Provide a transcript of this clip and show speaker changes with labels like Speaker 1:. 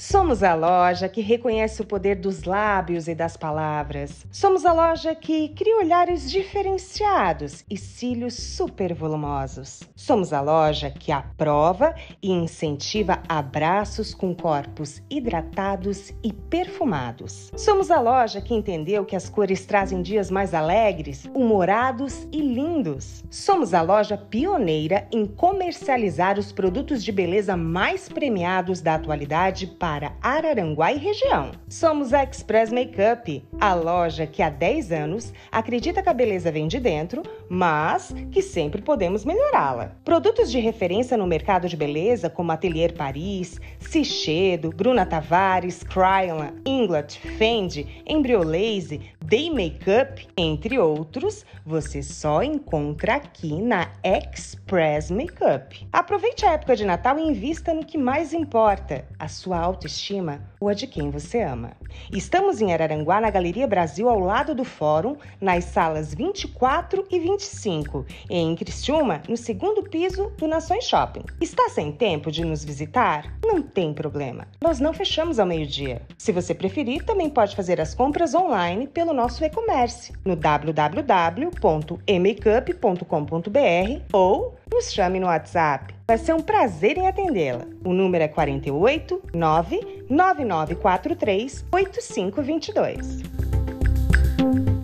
Speaker 1: Somos a loja que reconhece o poder dos lábios e das palavras. Somos a loja que cria olhares diferenciados e cílios super volumosos. Somos a loja que aprova e incentiva abraços com corpos hidratados e perfumados. Somos a loja que entendeu que as cores trazem dias mais alegres, humorados e lindos. Somos a loja pioneira em comercializar os produtos de beleza mais premiados da atualidade para Araranguá e região. Somos a Express Makeup, a loja que há 10 anos acredita que a beleza vem de dentro, mas que sempre podemos melhorá-la. Produtos de referência no mercado de beleza como Atelier Paris, Cichedo, Bruna Tavares, Kryolan, Inglot, Fendi, Embryolaze, Day Makeup, entre outros, você só encontra aqui na Express Makeup. Aproveite a época de Natal e invista no que mais importa, a sua autoestima ou a de quem você ama. Estamos em Araranguá, na Galeria Brasil, ao lado do Fórum, nas salas 24 e 25, e em Criciúma, no segundo piso do Nações Shopping. Está sem tempo de nos visitar? Não tem problema. Nós não fechamos ao meio-dia. Se você preferir, também pode fazer as compras online pelo nosso e-commerce no www.emakeup.com.br ou nos chame no WhatsApp. Vai ser um prazer em atendê-la. O número é 48 99943 8522. Thank you.